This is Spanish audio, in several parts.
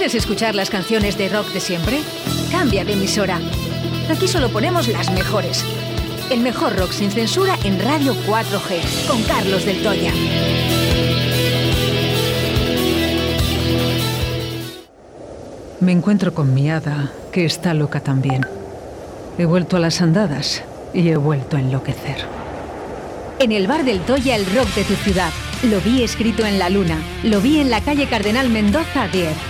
¿Quieres escuchar las canciones de rock de siempre? Cambia de emisora. Aquí solo ponemos las mejores. El mejor rock sin censura en Radio 4G, con Carlos del Toya. Me encuentro con mi hada, que está loca también. He vuelto a las andadas y he vuelto a enloquecer. En el bar del Toya, el rock de tu ciudad. Lo vi escrito en la luna. Lo vi en la calle Cardenal Mendoza 10.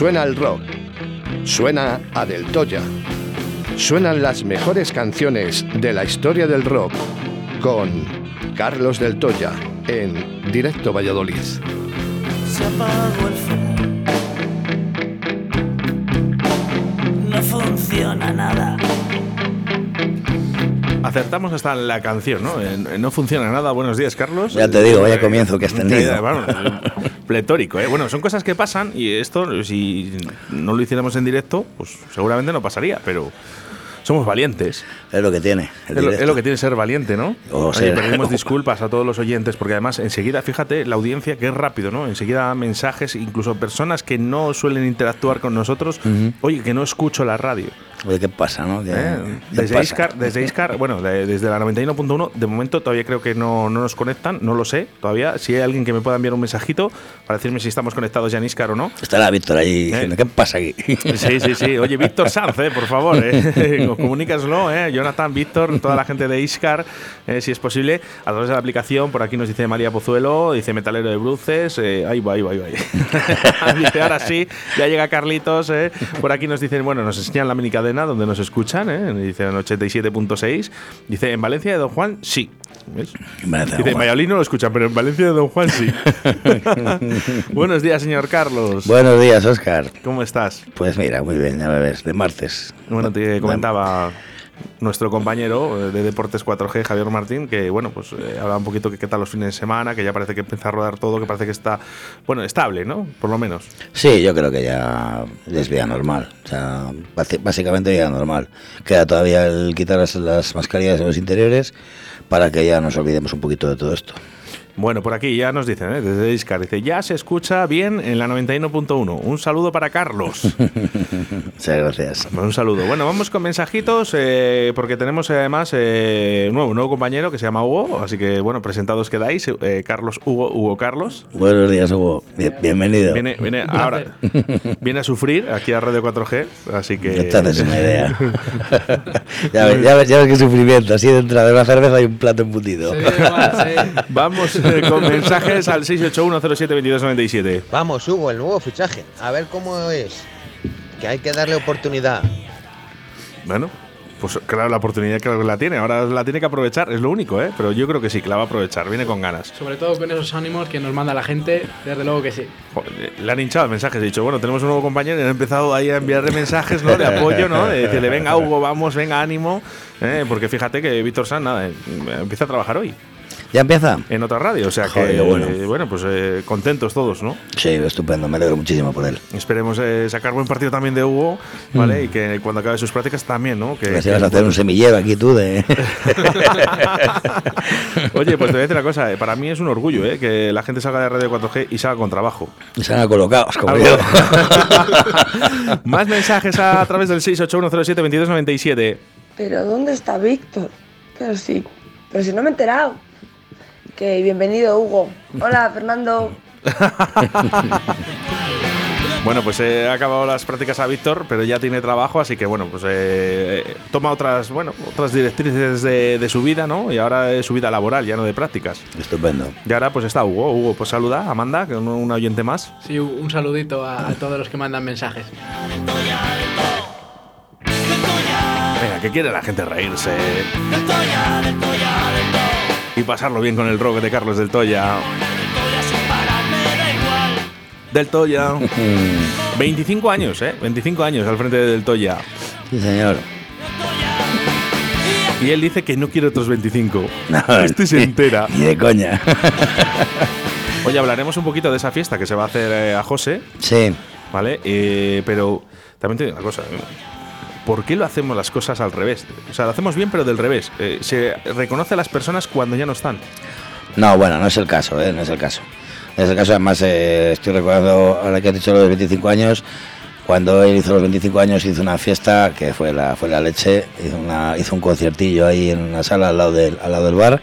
Suena el rock, suena a Del Toya, suenan las mejores canciones de la historia del rock con Carlos Del Toya en Directo Valladolid. Se apagó el fuego. No funciona nada. Acertamos hasta en la canción, ¿no? En- no funciona nada. Buenos días, Carlos. Ya te digo, vaya Eh, comienzo que has tenido. eh, vamos, pletórico, ¿eh? Bueno, son cosas que pasan y esto, si no lo hiciéramos en directo, pues seguramente no pasaría, pero somos valientes. Es lo que tiene. Es lo, directo. es lo que tiene ser valiente, ¿no? O Oye, ser- pedimos disculpas a todos los oyentes, porque además enseguida, fíjate, la audiencia que es rápido, ¿no? Enseguida mensajes, incluso personas que no suelen interactuar con nosotros, oye, que no escucho la radio. Oye, ¿qué pasa, no? ¿Qué- ¿eh? qué Desde pasa? Iscar, desde Iscar, bueno, de- desde la 91.1, de momento todavía creo que no, no nos conectan, no lo sé todavía. Si hay alguien que me pueda enviar un mensajito para decirme si estamos conectados ya en Iscar o no. Estará Víctor ahí diciendo, ¿qué pasa aquí? Sí, sí, sí. Oye, Víctor Sanz, eh, por favor, eh. comunícaslo, eh. Jonathan, Víctor, toda la gente de Iscar, eh, si es posible, a través de la aplicación. Por aquí nos dice María Pozuelo, dice Metalero de Bruces. eh, ahí va, ahí va, ahí va. dice, ahora sí, ya llega Carlitos. eh. Por aquí nos dicen, bueno, nos enseñan la donde nos escuchan, eh. dice en 87.6. Dice, en Valencia de Don Juan, sí. Dice, en Juan. Valladolid no lo escuchan, pero en Valencia de Don Juan sí. Buenos días, señor Carlos. Buenos días, Oscar. ¿Cómo estás? Pues mira, muy bien, ya me ves, de martes. Bueno, te comentaba nuestro compañero eh, de Deportes 4G, Javier Martín, que bueno, pues eh, hablaba un poquito que qué tal los fines de semana, que ya parece que empieza a rodar todo, que parece que está, bueno, estable, ¿no? Por lo menos. Sí, yo creo que ya es vida normal. O sea, básicamente vida normal. Queda todavía el quitar las mascarillas en los interiores para que ya nos olvidemos un poquito de todo esto. Bueno, por aquí ya nos dicen, ¿eh? desde Discar, dice, ya se escucha bien en la 91.1. Un saludo para Carlos. Muchas gracias. Pues Un saludo. Bueno, vamos con mensajitos, eh, porque tenemos eh, además eh, un nuevo, un nuevo compañero que se llama Hugo, así que bueno, presentados quedáis. eh, Carlos Hugo, Hugo Carlos. Buenos días, Hugo. Bien- bienvenido. Viene, viene ahora viene a sufrir aquí a Radio 4G, así que haces una idea. ya, ves, ya, ves, ya ves qué sufrimiento. Así dentro de una cerveza y un plato embutido. Vamos eh, con mensajes al 681072297. Vamos, Hugo, el nuevo fichaje. A ver cómo es. Que hay que darle oportunidad. Bueno, pues claro, la oportunidad creo que la tiene. Ahora la tiene que aprovechar, es lo único, ¿eh? Pero yo creo que sí, que la va a aprovechar. Viene con ganas. Sobre todo con esos ánimos que nos manda la gente, desde luego que sí. Joder, Le han hinchado mensajes. He dicho, bueno, tenemos un nuevo compañero y han empezado ahí a enviarle mensajes, ¿no? De apoyo, ¿no? De decirle, venga, Hugo, vamos, venga, ánimo. ¿eh? Porque fíjate que Víctor San, nada, eh, empieza a trabajar hoy ¿Ya empieza? en otra radio. O sea que, Joder, qué bueno. eh, bueno, pues eh, contentos todos, ¿no? Sí, estupendo. Me alegro muchísimo por él. Esperemos eh, sacar buen partido también de Hugo, ¿vale? Y que cuando acabe sus prácticas también, ¿no? Que, Que si que- vas a hacer un semillero aquí tú de... Oye, pues te voy a decir una cosa, eh, para mí es un orgullo, ¿eh? Que la gente salga de Radio 4G y salga con trabajo. Se han colocado, como Algo. yo. Más mensajes a, través del 681072297. Pero ¿dónde está Víctor? Pero sí, pero si no me he enterado. Que bienvenido Hugo. Hola Fernando. Bueno, pues he acabado las prácticas a Víctor, pero ya tiene trabajo, así que bueno, pues eh, toma otras, bueno, otras directrices de, de su vida, ¿no? Y ahora es su vida laboral, ya no de prácticas. Estupendo. Y ahora pues está Hugo. Hugo, pues saluda a Amanda, que es un- un oyente más. Sí, un saludito a, a todos los que mandan mensajes. Venga, que quiere la gente reírse. Y pasarlo bien con el rock de Carlos del Toya. Del Toya. 25 años, ¿eh? 25 años al frente de Del Toya. Sí, señor. Y él dice que no quiere otros 25. No, este se entera. Ni de coña. Oye, hablaremos un poquito de esa fiesta que se va a hacer eh, a José. Sí. ¿Vale? Eh, pero también te digo una cosa. ¿Por qué lo hacemos las cosas al revés? O sea, lo hacemos bien, pero del revés. Eh, se reconoce a las personas cuando ya no están. No, bueno, no es el caso, ¿eh? No es el caso. No es el caso, además, eh, estoy recordando, ahora que has dicho los 25 años, cuando él hizo los 25 años hizo una fiesta que fue la, fue la leche, hizo, hizo un conciertillo ahí en una sala al lado del, al lado del bar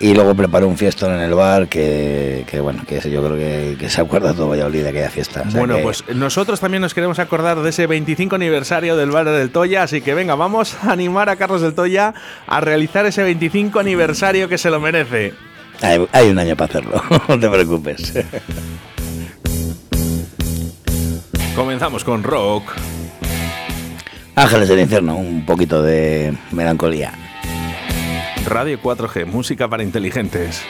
y luego preparó un fiestón en el bar que, que bueno, que yo creo que, que se acuerda todo Valladolid de aquella fiesta. O sea bueno, que- pues nosotros también nos queremos acordar de ese 25 aniversario del bar del Toya, así que venga, vamos a animar a Carlos del Toya a realizar ese 25 aniversario que se lo merece. Hay, hay un año para hacerlo, no te preocupes. Comenzamos con rock. Ángeles del infierno, un poquito de melancolía. Radio 4G, música para inteligentes.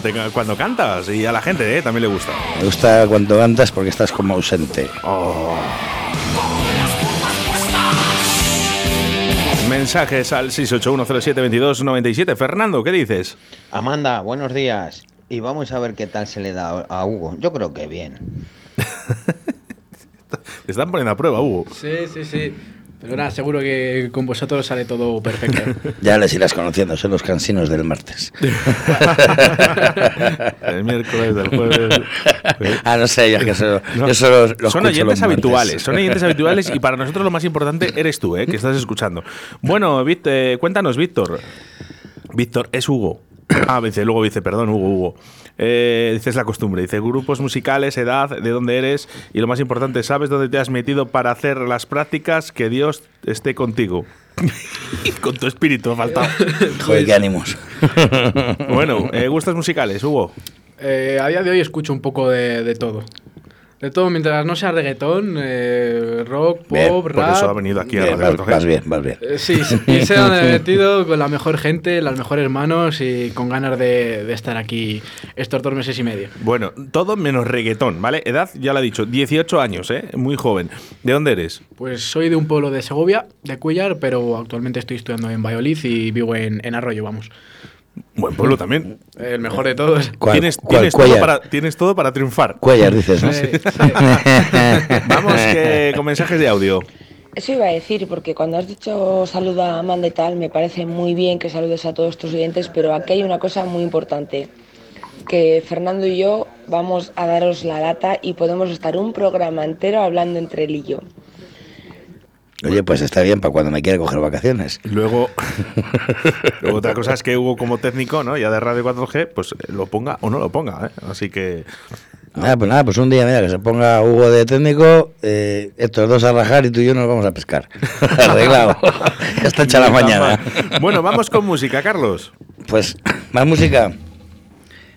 Cuando, te- cuando cantas y a la gente eh, también le gusta. Me gusta cuando cantas porque estás como ausente. Mensajes al 681072297. Fernando, ¿qué dices? Amanda, buenos días. Y vamos a ver qué tal se le da a Hugo. Yo creo que bien. Te están poniendo a prueba, Hugo. Sí, sí, sí. Pero nada, seguro que con vosotros sale todo perfecto. Ya les irás conociendo, son los cansinos del martes. el miércoles, del jueves. ah, no sé, yo, que solo, No. yo solo los son oyentes los habituales, son oyentes habituales y para nosotros lo más importante eres tú, ¿eh? que estás escuchando. Bueno, Víct- eh, cuéntanos, Víctor. Víctor, es Hugo. Ah, dice, luego dice, perdón, Hugo, Hugo. Eh, dice, es la costumbre. Dice, grupos musicales, edad, de dónde eres y lo más importante, ¿sabes dónde te has metido para hacer las prácticas? Que Dios esté contigo. Con tu espíritu, ha faltado. Joder, qué ánimos. bueno, eh, gustos musicales, Hugo. Eh, a día de hoy escucho un poco de, de todo. De todo, mientras no sea reggaetón, eh, rock, pop, Bien, Por rap. eso ha venido aquí a Bien, Radio vas, 4G. vas bien, vas bien. Eh, sí, sí, y me he metido con la mejor gente, las mejores manos y con ganas de, de estar aquí estos dos meses y medio. Bueno, todo menos reggaetón, ¿vale? Edad, ya lo he dicho, 18 años, ¿eh? Muy joven. ¿De dónde eres? Pues soy de un pueblo de Segovia, de Cuellar, pero actualmente estoy estudiando en Valladolid y vivo en, en Arroyo, vamos. Buen pueblo también. El mejor de todos. ¿Cuál- tienes, cuál tienes, todo Cuellar? para, tienes todo para triunfar. Cuellar, dices, ¿no? Sí, Vamos que, con mensajes de audio. Eso iba a decir, porque cuando has dicho saluda a Amanda y tal, me parece muy bien que saludes a todos tus oyentes, pero aquí hay una cosa muy importante, que Fernando y yo vamos a daros la lata y podemos estar un programa entero hablando entre él y yo. Oye, pues está bien para cuando me quiera coger vacaciones. Luego, luego otra cosa es que Hugo como técnico, ¿no? Ya de Radio 4G, pues eh, lo ponga o no lo ponga, ¿eh? Así que Nada, pues nada, pues un día, mira, que se ponga Hugo de técnico, eh, estos dos a rajar y tú y yo nos vamos a pescar. Arreglado. ya está hecha la mañana. Bueno, vamos con música, Carlos. Pues, más música.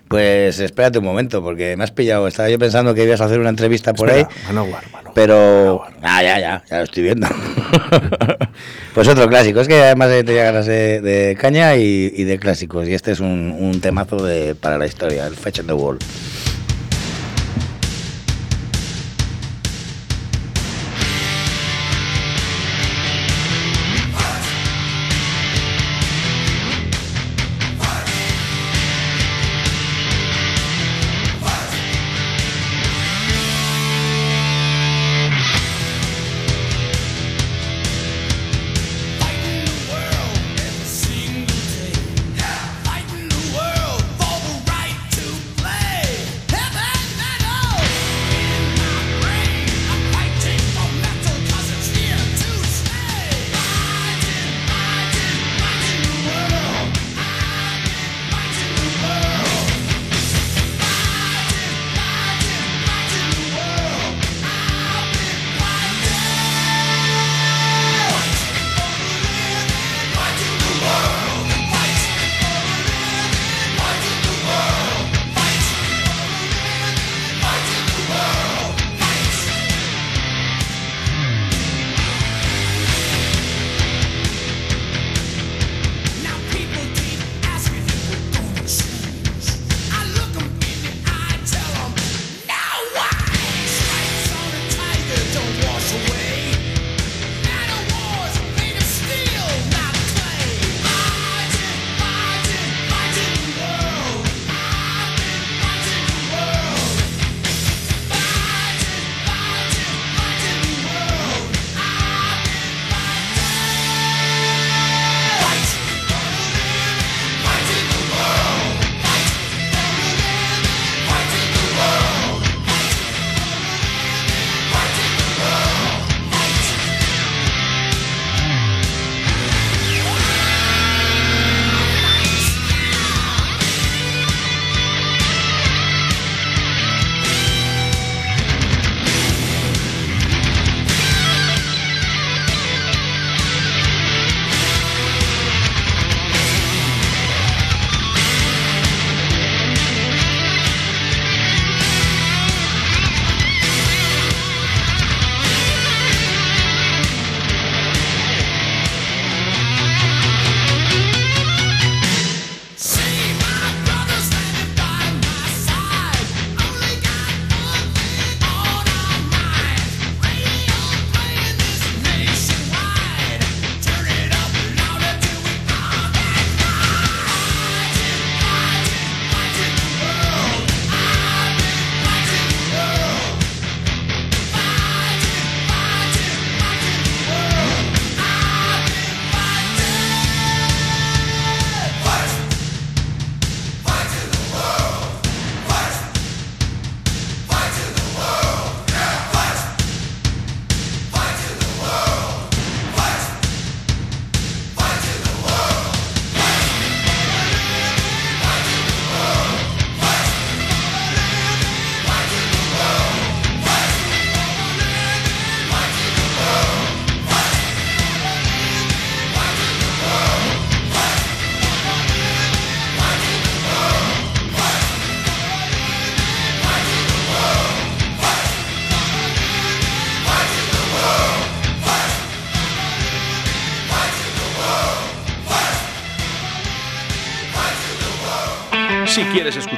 Pues espérate un momento, porque me has pillado. Estaba yo pensando que ibas a hacer una entrevista por Espera, ahí. Manowar, Manowar. Pero. Ah, ya, ya, ya lo estoy viendo. pues otro clásico. Es que además tenía ganas de, de caña y, de clásicos. Y este es un, un temazo de, para la historia, el Fetch on the Wall.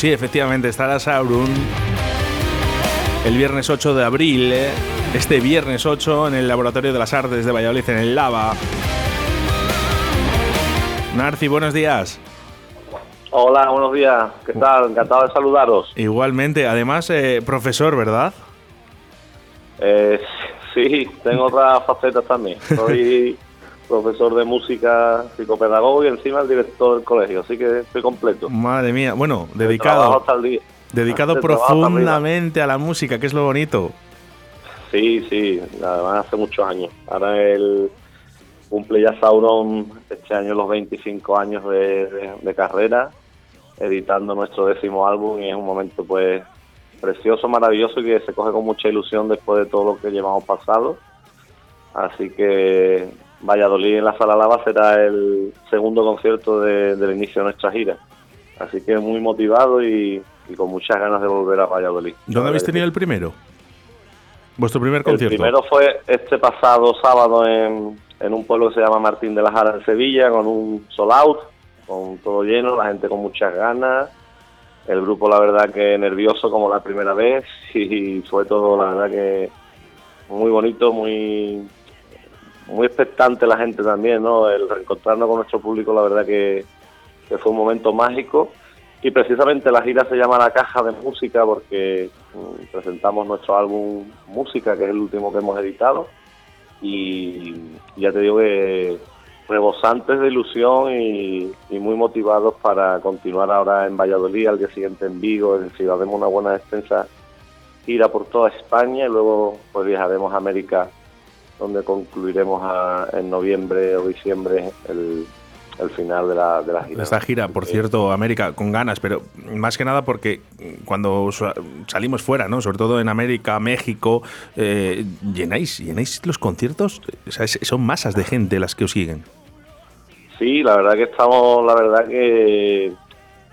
Pues sí, efectivamente, estará Sauron el viernes 8 de abril, ¿eh? este viernes 8 en el Laboratorio de las Artes de Valladolid, en el Lava. Narci, buenos días. Hola, buenos días. ¿Qué tal? Encantado de saludaros. Igualmente, además, eh, profesor, ¿verdad? Eh, sí, tengo otras facetas también. Soy profesor de música, psicopedagogo y encima el director del colegio, así que estoy completo. Madre mía, bueno, dedicado, hasta el día. dedicado profundamente a la música, que es lo bonito. Sí, sí, además hace muchos años. Ahora el cumple ya Sauron este año los 25 años de, de- de carrera, editando nuestro décimo álbum y es un momento pues precioso, maravilloso y que se coge con mucha ilusión después de todo lo que llevamos pasado. Así que Valladolid en la Sala Lava será el segundo concierto de- del inicio de nuestra gira. Así que muy motivado y, y con muchas ganas de volver a Valladolid. ¿Dónde habéis tenido el primero? ¿Vuestro primer El concierto? primero fue este pasado sábado en, en un pueblo que se llama Martín de la Jara en Sevilla, con un sold out, con todo lleno, la gente con muchas ganas. El grupo, la verdad, que nervioso como la primera vez y fue todo, la verdad, que muy bonito, muy muy expectante la gente también, ¿no? El reencontrarnos con nuestro público, la verdad que, fue un momento mágico. Y precisamente la gira se llama La Caja de Música porque mm, presentamos nuestro álbum Música, que es el último que hemos editado. Y ya te digo que rebosantes de ilusión y, y muy motivados para continuar ahora en Valladolid, al día siguiente en Vigo, es decir, haremos una buena extensa gira por toda España y luego pues viajaremos a América donde concluiremos a- en noviembre o diciembre el, el final de la, de la gira. Esta gira, por cierto, América, con ganas, pero más que nada porque cuando sa- salimos fuera, ¿no? Sobre todo en América, México, eh, llenáis, llenáis los conciertos, o sea, son masas de gente las que os siguen. Sí, la verdad que estamos, la verdad que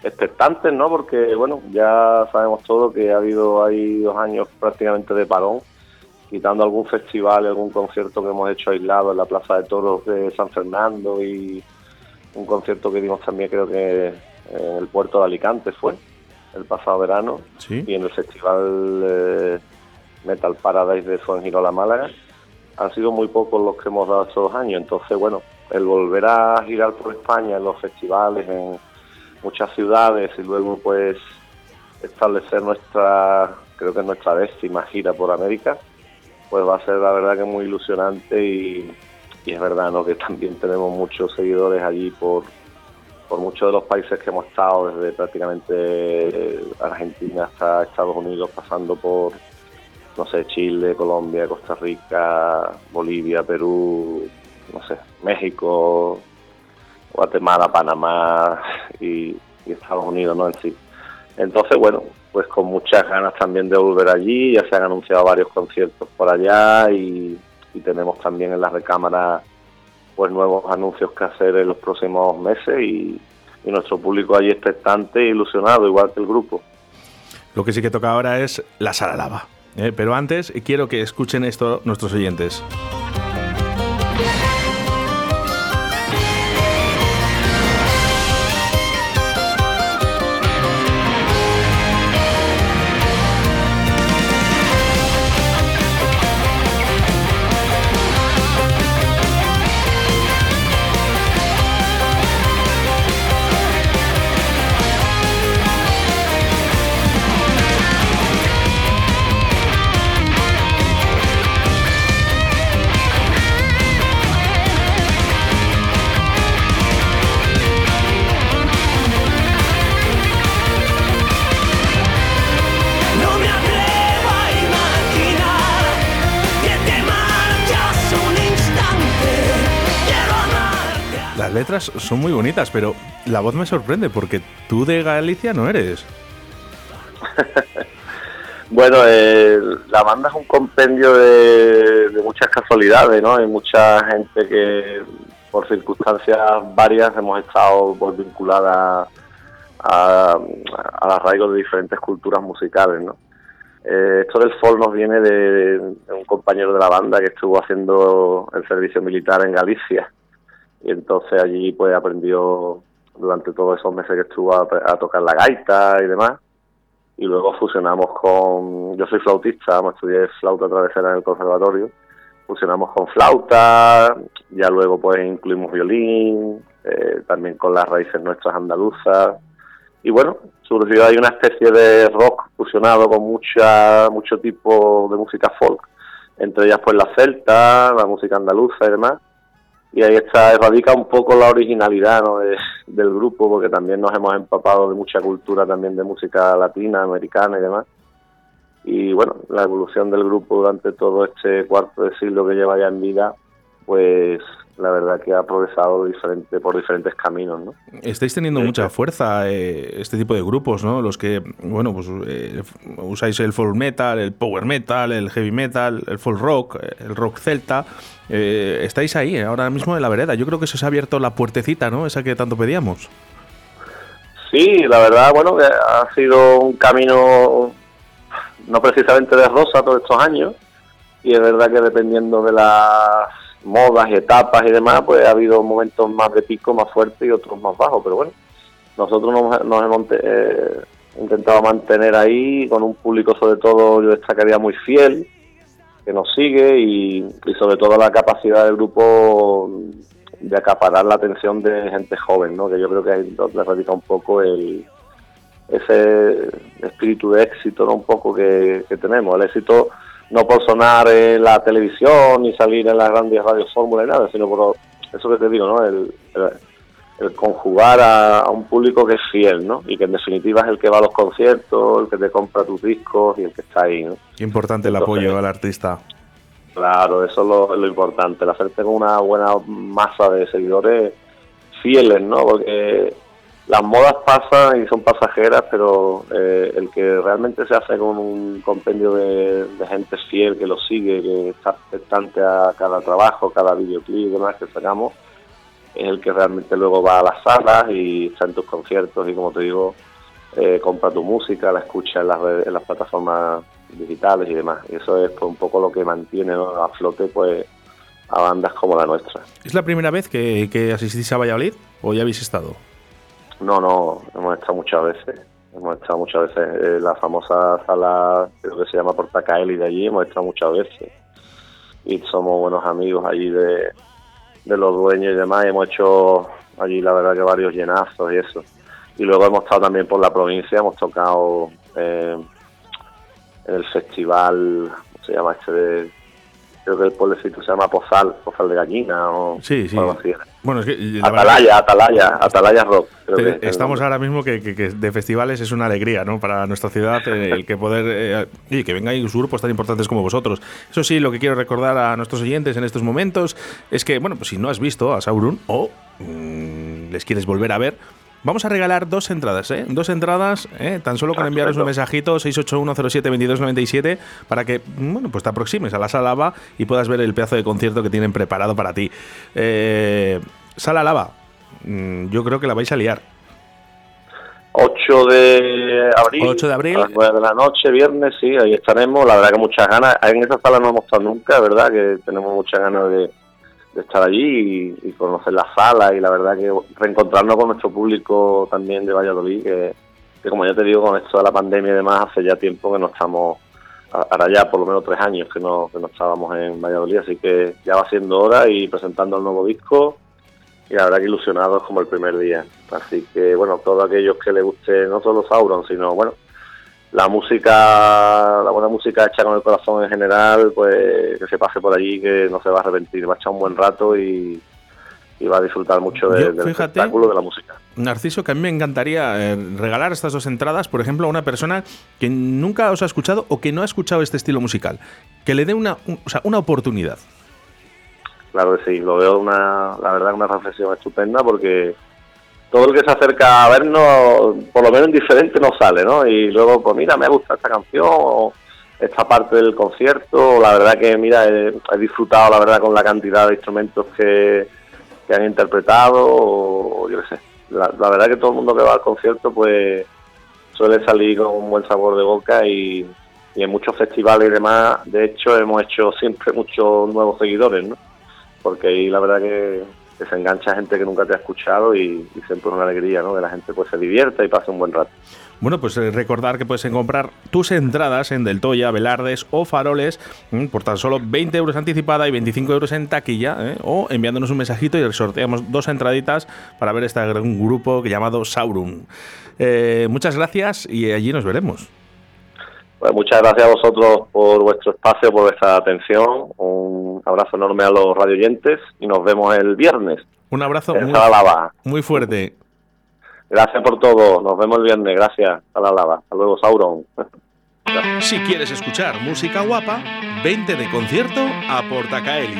expectantes, ¿no? Porque, bueno, ya sabemos todo que ha habido ahí dos años prácticamente de parón, quitando algún festival, algún concierto que hemos hecho aislado en la Plaza de Toros de San Fernando y un concierto que dimos también creo que en el puerto de Alicante fue el pasado verano Sí. y en el festival eh, Metal Paradise de Fuengirola Málaga han sido muy pocos los que hemos dado estos dos años entonces bueno el volver a girar por España en los festivales en muchas ciudades y luego pues establecer nuestra creo que es nuestra décima gira por América pues va a ser la verdad que muy ilusionante y, es verdad ¿no? que también tenemos muchos seguidores allí por por muchos de los países que hemos estado, desde prácticamente eh, Argentina hasta Estados Unidos, pasando por, no sé, Chile, Colombia, Costa Rica, Bolivia, Perú, no sé, México, Guatemala, Panamá y Estados Unidos, ¿no? En sí. Entonces, bueno, pues con muchas ganas también de volver allí, ya se han anunciado varios conciertos por allá y, tenemos también en la recámara pues nuevos anuncios que hacer en los próximos meses y, y nuestro público allí expectante e ilusionado, igual que el grupo. Lo que sí que toca ahora es la sala lava. ¿eh? Pero antes quiero que escuchen esto nuestros oyentes. Son muy bonitas, pero la voz me sorprende porque tú de Galicia no eres. Bueno, eh, la banda es un compendio de, muchas casualidades, ¿no? Hay mucha gente que por circunstancias varias hemos estado pues, vinculadas a, al arraigo de diferentes culturas musicales, ¿no? Eh, esto del folk nos viene de un compañero de la banda que estuvo haciendo el servicio militar en Galicia y entonces allí pues aprendió durante todos esos meses que estuvo a, tocar la gaita y demás. Y luego fusionamos con, yo soy flautista, me estudié flauta travesera en el conservatorio, fusionamos con flauta, ya luego pues incluimos violín, eh, también con las raíces nuestras andaluzas, y bueno, surgió ahí una especie de rock fusionado con mucha, mucho tipo de música folk, entre ellas pues la celta, la música andaluza y demás, y ahí está, radica un poco la originalidad ¿no? de- del grupo, porque también nos hemos empapado de mucha cultura también de música latina, americana y demás. Y bueno, la evolución del grupo durante todo este cuarto de siglo que lleva ya en vida, pues la verdad que ha progresado diferente, por diferentes caminos, ¿no? Estáis teniendo mucha fuerza eh, este tipo de grupos, ¿no? Los que, bueno, pues eh, usáis el folk metal, el power metal, el heavy metal, el folk rock, el rock celta. Eh, estáis ahí, eh, ahora mismo en la vereda. Yo creo que se os ha abierto la puertecita, ¿no? Esa que tanto pedíamos. Sí, la verdad, bueno, ha sido un camino no precisamente de rosa todos estos años, y es verdad que dependiendo de las modas y etapas y demás, pues ha habido momentos más de pico, más fuertes y otros más bajos, pero bueno, nosotros nos, nos hemos eh, intentado mantener ahí con un público sobre todo, yo destacaría muy fiel, que nos sigue y, y sobre todo la capacidad del grupo de acaparar la atención de gente joven, ¿no? que yo creo que ahí donde radica un poco el ese espíritu de éxito ¿no? un poco que, que tenemos. El éxito no por sonar en la televisión ni salir en las grandes radios fórmula y nada, sino por eso que te digo, ¿no? el, el- el conjugar a, a un público que es fiel, ¿no? Y que en definitiva es el que va a los conciertos, el que te compra tus discos y el que está ahí, ¿no? Qué importante el Entonces- apoyo al artista. Claro, eso es lo, lo importante, el hacerte con una buena masa de seguidores fieles, ¿no? Porque las modas pasan y son pasajeras, pero eh, el que realmente se hace con un compendio de, gente fiel que lo sigue, que está expectante a cada trabajo, cada videoclip y demás que sacamos, es el que realmente luego va a las salas y está en tus conciertos y como te digo, eh, compra tu música, la escucha en las, en las plataformas digitales y demás. Y eso es pues, un poco lo que mantiene a flote pues a bandas como la nuestra. ¿Es la primera vez que asistís a Valladolid o ya habéis estado? No, no, hemos estado muchas veces. Hemos estado muchas veces en la famosa sala, creo que se llama Portacaeli de allí, hemos estado muchas veces. Y somos buenos amigos allí de, los dueños y demás. Hemos hecho allí, la verdad, que varios llenazos y eso. Y luego hemos estado también por la provincia, hemos tocado eh, en el festival, ¿cómo se llama este? De, creo que el pueblecito se llama Pozal, Pozal de Gallina o Sí, sí. algo así. Bueno, es que Atalaya, Atalaya, Atalaya Rock. creo que Estamos ahora mismo que, que- que de festivales es una alegría ¿no? para nuestra ciudad eh, el que poder eh, y que vengáis grupos tan importantes como vosotros. Eso sí, lo que quiero recordar a nuestros oyentes en estos momentos es que, bueno, pues si no has visto a Sauron o mm, les quieres volver a ver, vamos a regalar dos entradas, ¿eh? Dos entradas, ¿eh? tan solo con enviaros un mensajito 681072297 para que, bueno, pues te aproximes a la sala Lava y puedas ver el pedazo de concierto que tienen preparado para ti. Eh, sala Lava, mm, yo creo que la vais a liar. 8 de abril. 8 de abril. A las 9 de la noche, viernes, sí, ahí estaremos. La verdad que muchas ganas. En esa sala no hemos estado nunca, ¿verdad? Que tenemos muchas ganas de, de estar allí y, y conocer la sala y la verdad que reencontrarnos con nuestro público también de Valladolid, que, que como ya te digo, con esto de la pandemia y demás, hace ya tiempo que no estamos, ahora ya por lo menos tres años que no, que no estábamos en Valladolid, así que ya va siendo hora y presentando el nuevo disco y la verdad que ilusionados como el primer día. Así que, bueno, todos aquellos que les guste no solo Sauron, sino, bueno, la música, la buena música hecha con el corazón en general, pues que se pase por allí, que no se va a arrepentir, va a echar un buen rato y, y va a disfrutar mucho de- Yo, del fíjate, espectáculo, de la música. Narciso, que a mí me encantaría eh, regalar estas dos entradas, por ejemplo, a una persona que nunca os ha escuchado o que no ha escuchado este estilo musical. Que le dé una, un- o sea, una oportunidad. claro que sí. Lo veo una, la verdad, una reflexión estupenda porque todo el que se acerca a vernos, por lo menos en diferente, no sale, ¿no? Y luego, pues mira, me gusta esta canción o esta parte del concierto. La verdad que, mira, he, disfrutado, la verdad, con la cantidad de instrumentos que, que han interpretado, o yo qué sé. La, la verdad que todo el mundo que va al concierto, pues suele salir con un buen sabor de boca y en muchos festivales y demás, de hecho, hemos hecho siempre muchos nuevos seguidores, ¿no? Porque ahí la verdad que, que engancha gente que nunca te ha escuchado y, siempre es una alegría, ¿no? Que la gente pues se divierta y pase un buen rato. Bueno, pues eh, recordar que puedes comprar tus entradas en Del Toya, Velardes o Faroles mm, por tan solo 20 euros anticipada y 25 euros en taquilla, ¿eh? o enviándonos un mensajito y sorteamos dos entraditas para ver este gran grupo llamado Sauron. Eh, muchas gracias y allí nos veremos. Pues muchas gracias a vosotros por vuestro espacio, por vuestra atención. Un abrazo enorme a los radioyentes y nos vemos el viernes. Un abrazo en muy, muy fuerte. Gracias por todo. Nos vemos el viernes. Gracias. A la lava. Hasta luego, Sauron. Si quieres escuchar música guapa, vente de concierto a Portacaeli.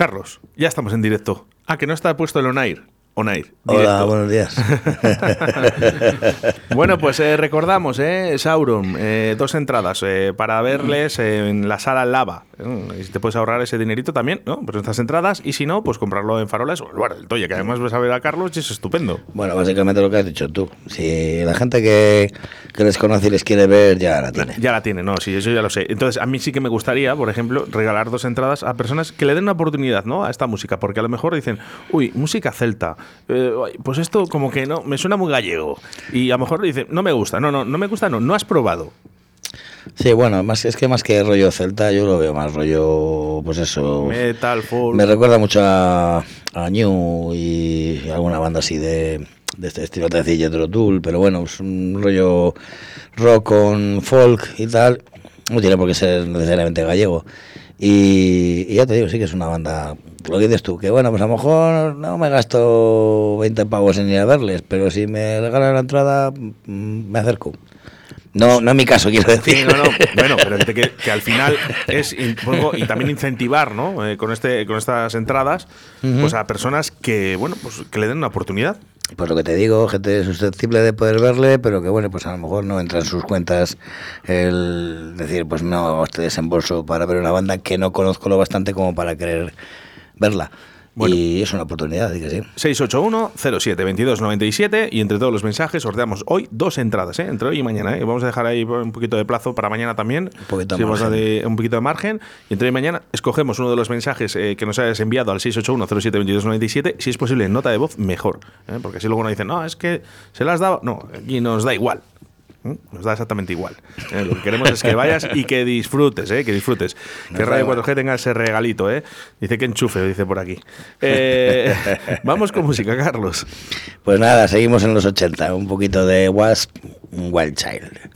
Carlos, ya estamos en directo. Ah, que no está puesto el on-air. On-air. Hola, directo. buenos días. Bueno, pues eh, recordamos, eh, Sauron, eh, dos entradas eh, para verles en la sala Lava. Eh, y si te puedes ahorrar ese dinerito también, ¿no? Pues estas entradas. Y si no, pues comprarlo en Faroles o el bar del Toya, que además vas a ver a Carlos y es estupendo. Bueno, básicamente lo que has dicho tú. Si la gente que, que les conoce y les quiere ver, ya la tiene. Ya la tiene, no, sí, eso ya lo sé. Entonces, a mí sí que me gustaría, por ejemplo, regalar dos entradas a personas que le den una oportunidad, ¿no? A esta música, porque a lo mejor dicen, uy, música celta, eh, pues esto como que no, me suena muy gallego. Y a lo mejor dicen, no me gusta, no, no, no me gusta, no, no has probado. Sí, bueno, más es que más que rollo celta, yo lo veo más rollo, pues eso. Metal, folk. Me recuerda mucho a, a New y alguna banda así de, de este estilo, te decía Jethro Tull, pero bueno, es un rollo rock con folk y tal. No tiene por qué ser necesariamente gallego. Y, y ya te digo, sí que es una banda, lo que dices tú, que bueno, pues a lo mejor no me gasto 20 pavos en ir a verles, pero si me regalan la entrada, mm, me acerco. No, no en mi caso, quiero decir. Sí, no, no. Bueno, pero que, que- al final es un poco- y también incentivar, ¿no? Eh, con este, con estas entradas, pues a personas que, bueno, pues que le den una oportunidad. Pues lo que te digo, gente susceptible de poder verle, pero que bueno, pues a lo mejor no entra en sus cuentas el decir, pues no, este desembolso para ver una banda que no conozco lo bastante como para querer verla. Y es una oportunidad, di que sí. 681-07-2297 y entre todos los mensajes sorteamos hoy dos entradas, ¿eh? entre hoy y mañana. ¿eh? Vamos a dejar ahí un poquito de plazo para mañana también. Un poquito de margen. de, un poquito de margen. Y entre hoy y mañana escogemos uno de los mensajes eh, que nos hayas enviado al 681-07-2297. Si es posible, en nota de voz, mejor. ¿eh? Porque si luego nos dicen, no, es que se las dado. No, aquí nos da igual. ¿Eh? Nos da exactamente igual. ¿eh? Lo que queremos es que vayas y que disfrutes, ¿eh? que disfrutes. Nos que Radio igual. 4G tenga ese regalito. ¿eh? Dice que enchufe, dice por aquí. Eh, vamos con música, Carlos. Pues nada, seguimos en los 80, un poquito de Wasp, Wild Child.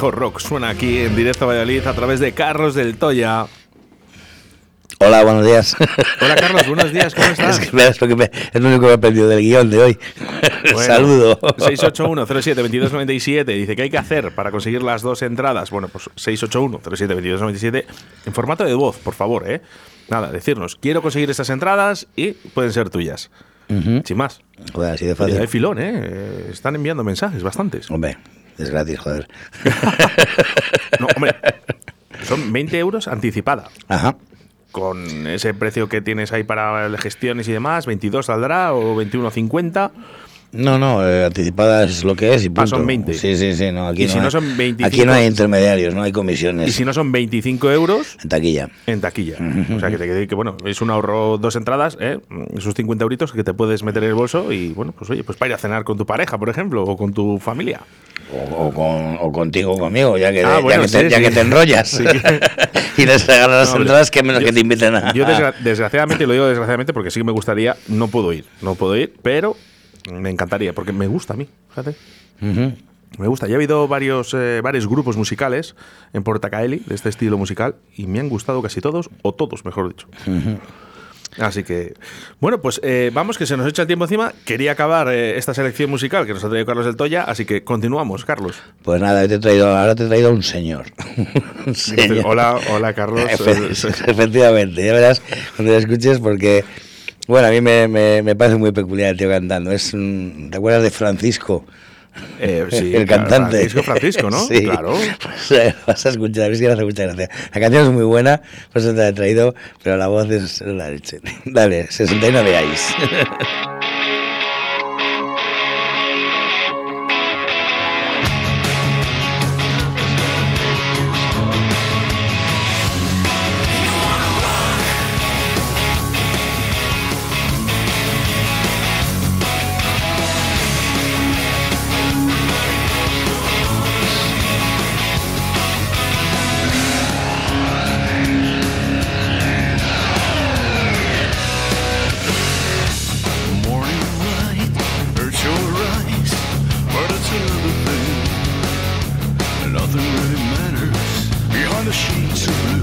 Mejor rock suena aquí en directo a Valladolid a través de Carlos del Toya. Hola, buenos días. Hola Carlos, buenos días, ¿cómo estás? Es, que me- es lo, que me- es lo único que me he aprendido del guion de hoy. Bueno, Saludo. 681-07-2297 dice que hay que hacer para conseguir las dos entradas. Bueno, pues 681-07-2297 en formato de voz, por favor, ¿eh? Nada, decirnos, quiero conseguir estas entradas y pueden ser tuyas. Sin más. Joder, así de fácil. hay filón. Eh, Están enviando mensajes, bastantes. Hombre, es gratis, joder. No, hombre, son 20 euros anticipada. Ajá. Con ese precio que tienes ahí para las gestiones y demás, 22 saldrá o 21.50. No, no, eh, anticipada es lo que es y punto. Ah, son 20. Sí, sí, sí. No, aquí Y no si no hay- son 25. Aquí no hay intermediarios, no hay comisiones. Y si no son 25 euros En taquilla. en taquilla. O sea, que te quede que, bueno, es un ahorro dos entradas, ¿eh? esos 50 euritos que te puedes meter en el bolso y, bueno, pues oye, pues para ir a cenar con tu pareja, por ejemplo, o con tu familia. O, o con, o contigo o conmigo, ya que, Ah, ya bueno, que te, sí, ya sí. que te enrollas. Sí. y les regalas las No, entradas que menos yo- que te inviten a. Yo, desgra- desgraciadamente, lo digo desgraciadamente porque sí que me gustaría, no puedo ir, no puedo ir, pero me encantaría, porque me gusta a mí, fíjate. Me gusta. Ya he habido varios, eh, varios grupos musicales en Portacaeli de este estilo musical y me han gustado casi todos, o todos, mejor dicho. Así que, bueno, pues eh, vamos, que se nos echa el tiempo encima. Quería acabar eh, esta selección musical que nos ha traído Carlos del Toya, así que continuamos, Carlos. Pues nada, te he traído, ahora te he traído un señor. un señor. Hola, hola, Carlos. Efe- Efectivamente, ya verás cuando lo escuches porque, bueno, a mí me, me- me parece muy peculiar el tío cantando. Es un- ¿Te acuerdas de Francisco? Eh, sí, el claro, cantante. Francisco Francisco, ¿no? Sí. Claro. Vas a escuchar, a ver si. La canción es muy buena, por eso te la he traído, pero la voz es la leche. Dale, 69 Ice. The sheets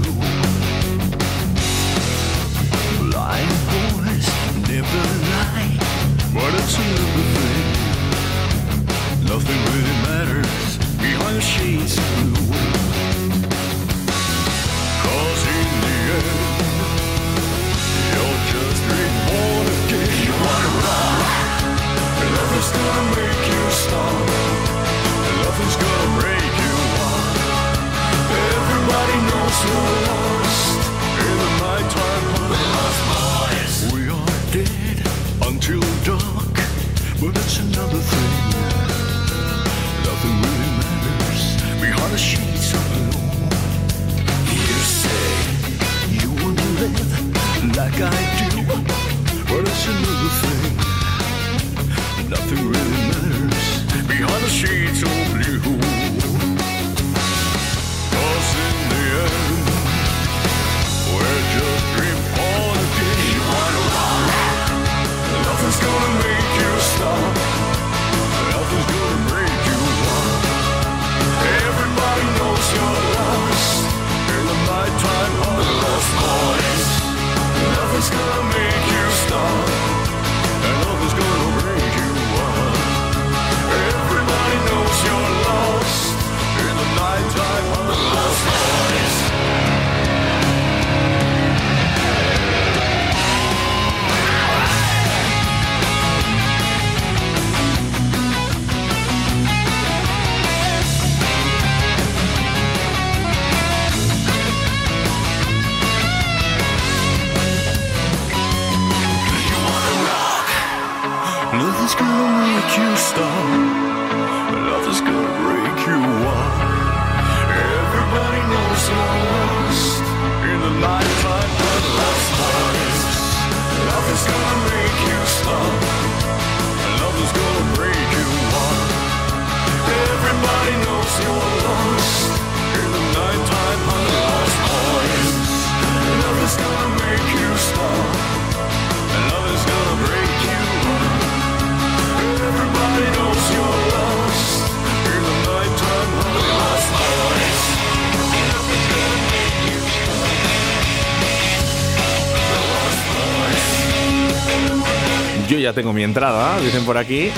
tengo mi entrada, dicen por aquí.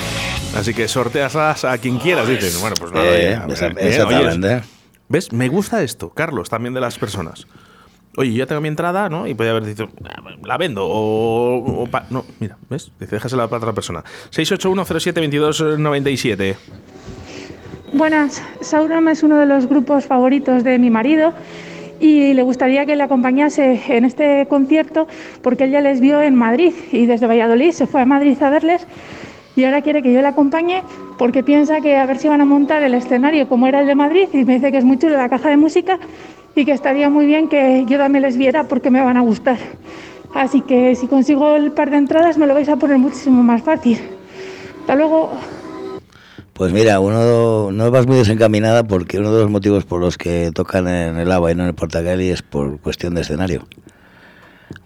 Así que sorteaslas a quien quieras, dicen. Bueno, pues nada, Eh, oye, esa- bien, oye, exactamente. ¿Ves? Me gusta esto, Carlos, también de las personas. Oye, yo ya tengo mi entrada, ¿no? Y podía haber dicho, "Ah, la vendo o... o pa-". no, mira, ¿ves? Dice, déjasela para otra persona. 681072297. Buenas, Sauron es uno de los grupos favoritos de mi marido y le gustaría que le acompañase en este concierto porque él ya les vio en Madrid y desde Valladolid se fue a Madrid a verles y ahora quiere que yo le acompañe porque piensa que a ver si van a montar el escenario como era el de Madrid y me dice que es muy chulo la caja de música y que estaría muy bien que yo también les viera porque me van a gustar. Así que si consigo el par de entradas me lo vais a poner muchísimo más fácil. Hasta luego. Pues mira, uno no vas muy desencaminada porque uno de los motivos por los que tocan en el ABA y no en el Portagali es por cuestión de escenario.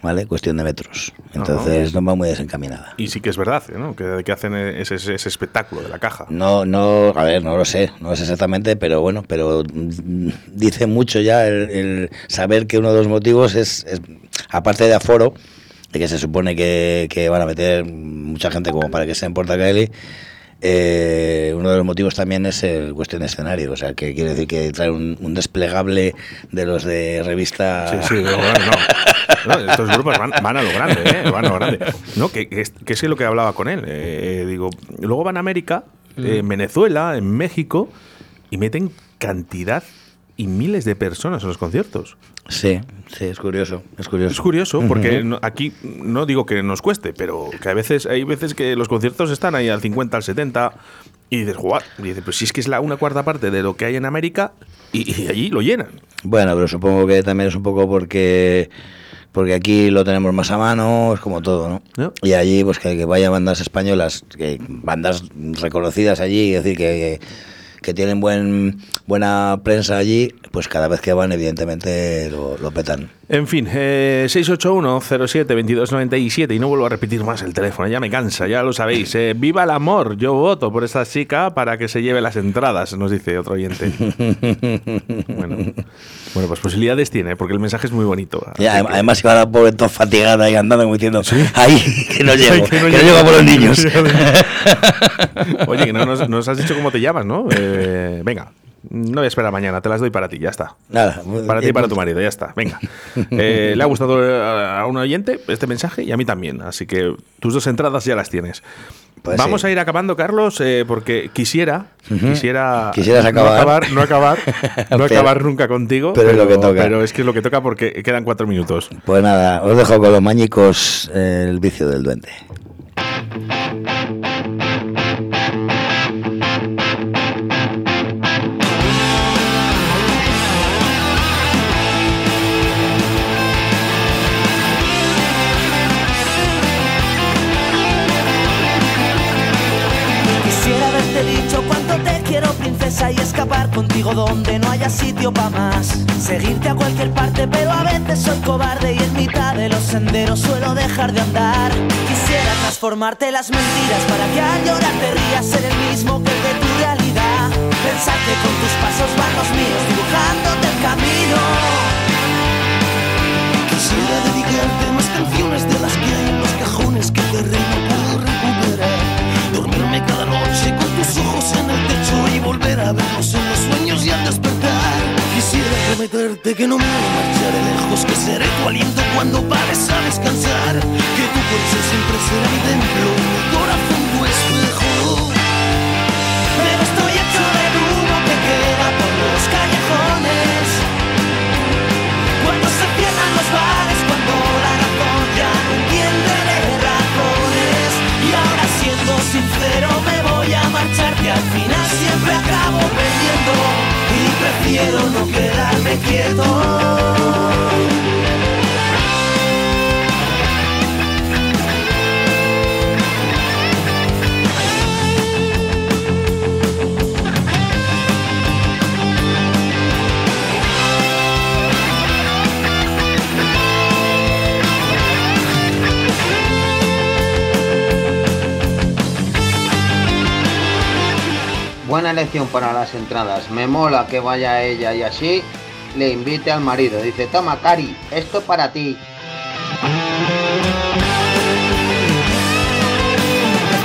¿Vale? Cuestión de metros. Entonces no va muy desencaminada. Y sí que es verdad, ¿no? Que, que hacen ese, ese- ese espectáculo de la caja. No, no, a ver, no lo sé, no sé exactamente, pero bueno, pero dice mucho ya el, el saber que uno de los motivos es, es, aparte de aforo, de que se supone que, que van a meter mucha gente como para que sea en Portacaeli, eh, uno de los motivos también es el cuestión de escenario, o sea, que quiere decir que traer un, un desplegable de los de revista... Sí, sí, no, no, no. No, estos grupos van, van a lo grande, ¿eh? Van a lo grande. No, que, que es, que es lo que hablaba con él. eh, eh, digo, luego van a América, eh, en Venezuela, en México, y meten cantidad y miles de personas en los conciertos. Sí, sí, es curioso, es curioso. Es curioso, porque no- aquí no digo que nos cueste, pero que a veces hay veces que los conciertos están ahí al 50, al 70, y dices, jugar. Y dices, pues si es que es la una cuarta parte de lo que hay en América, y, y allí lo llenan. Bueno, pero supongo que también es un poco porque porque aquí lo tenemos más a mano, es como todo, ¿no? Y allí, pues que, que vaya bandas españolas, que bandas reconocidas allí, es decir, que, que tienen buen buena prensa allí, pues cada vez que van, evidentemente, lo, lo petan. En fin, eh, 681-07-2297 y no vuelvo a repetir más el teléfono, ya me cansa, ya lo sabéis. Eh, viva el amor, yo voto por esta chica para que se lleve las entradas, nos dice otro oyente. bueno, bueno, pues posibilidades tiene, porque el mensaje es muy bonito. Y adem- además iba la pobre toda fatigada y andando como diciendo, ¡ay, que no llego! Que, que no llego por los niños! Oye, que no nos, nos has dicho cómo te llamas, ¿no? Eh, venga, no voy a esperar mañana, te las doy para ti, ya está. Nada, Para ti y eh, para tu marido, ya está. Venga. Eh, le ha gustado a a un oyente este mensaje y a mí también. Así que tus dos entradas ya las tienes. Pues Vamos sí. a ir acabando, Carlos, eh, porque quisiera, Ujú. quisiera Quisieras no acabar. acabar, no acabar, no acabar nunca contigo. pero es lo que toca. Pero es que es lo que toca porque quedan cuatro minutos. Pues nada, os dejo con los mañicos eh, el vicio del duende. Y escapar contigo donde no haya sitio para más. Seguirte a cualquier parte, pero a veces soy cobarde y en mitad de los senderos suelo dejar de andar. Quisiera transformarte las mentiras para que al llorar te rías ser el mismo que el de tu realidad. Pensar con tus pasos van los míos, dibujándote el camino. Quisiera dedicarte más canciones de las que hay en los cajones que rey no puedo recuperar. Dormirme cada noche con tus ojos en el techo y volver a verlos en los sueños y al despertar. Quisiera prometerte que no me marcharé lejos, que seré tu aliento cuando pares a descansar. Que tu coche siempre será mi templo mi corazón tu espejo. Pero estoy hecho de humo que queda por los callejones. Cuando se cierran los bares, Y prefiero no quedarme quieto. Buena elección para las entradas. Me mola que vaya ella y así le invite al marido. Dice, toma Cari, esto para ti.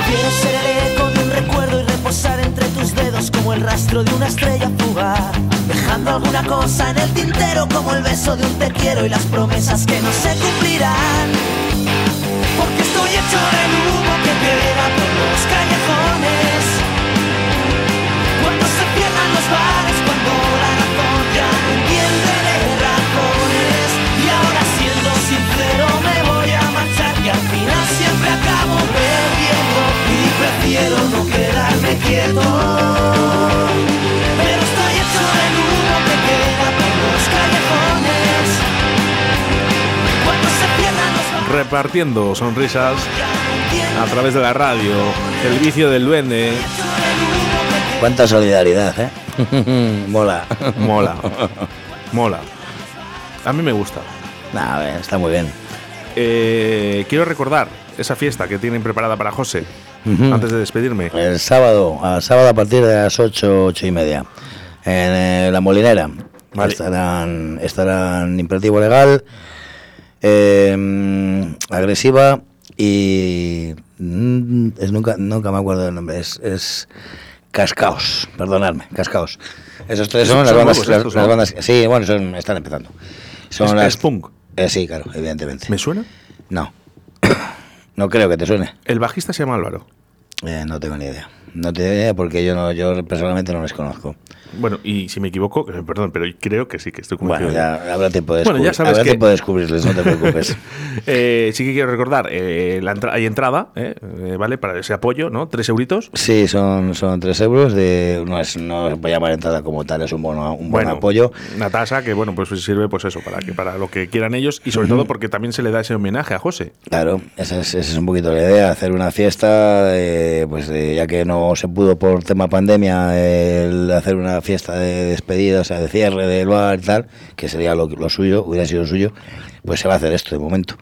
Quiero ser el eco de un recuerdo y reposar entre tus dedos como el rastro de una estrella fugaz. Dejando alguna cosa en el tintero como el beso de un te quiero y las promesas que no se cumplirán. Porque estoy hecho del humo que te por los callejones. Repartiendo sonrisas a través de la radio. El vicio del duende. Cuánta solidaridad, ¿eh? Mola. Mola. Mola. A mí me gusta. Nah, a ver, está muy bien. Eh, quiero recordar esa fiesta que tienen preparada para José. Antes de despedirme. El sábado, sábado a partir de las 8, 8 y media. En eh, la molinera. Vale. Estarán, estarán imperativo legal, eh, agresiva y. mm, es nunca, nunca me acuerdo del nombre. Es, es Cascaos, perdonadme, Cascaos. Esos tres son, Son las bandas. nuevos las- estos, las ¿no? bandas- sí, bueno, son, están empezando. Son ¿Es- las, es punk? Eh, sí, claro, evidentemente. ¿Me suena? No. no creo que te suene. El bajista se llama Álvaro. Eh, no tengo ni idea. No ni idea porque yo no, yo personalmente no les conozco. Bueno, y si me equivoco, eh, perdón, pero creo que sí, que estoy Bueno, convencido. ya habrá tiempo de, Bueno, ya sabes que- tiempo de descubrirles, no te preocupes. Eh, sí que quiero recordar, eh, la entra- hay entrada, eh, ¿vale? Para ese apoyo, ¿no? Tres euritos. Sí, son, son 3 euros. De, no, es, no se puede llamar entrada como tal, es un, bono, un buen Bueno, apoyo. Una tasa que, bueno, pues sirve pues eso, para, que, para lo que quieran ellos y sobre todo porque también se le da ese homenaje a José. Claro, esa es, esa es un poquito la idea, hacer una fiesta, pues ya que no se pudo por tema pandemia, el hacer una fiesta de despedida, o sea, de cierre del bar y tal, que sería lo, lo suyo, hubiera sido lo suyo, pues se va a hacer esto de momento.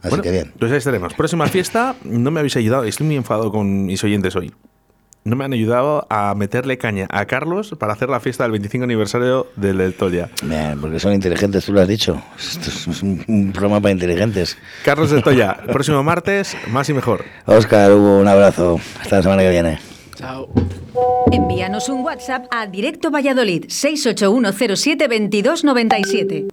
Así Bueno, que bien. Pues ahí estaremos. Próxima fiesta, no me habéis ayudado, estoy muy enfadado con mis oyentes hoy. No me han ayudado a meterle caña a Carlos para hacer la fiesta del 25 aniversario del del Toya. Porque son inteligentes, tú lo has dicho. Esto es un, un programa para inteligentes. Carlos del Toya, próximo martes, más y mejor. Oscar, Hugo, un abrazo. Hasta la semana que viene. Chao. Envíanos un WhatsApp a Directo Valladolid 681072297.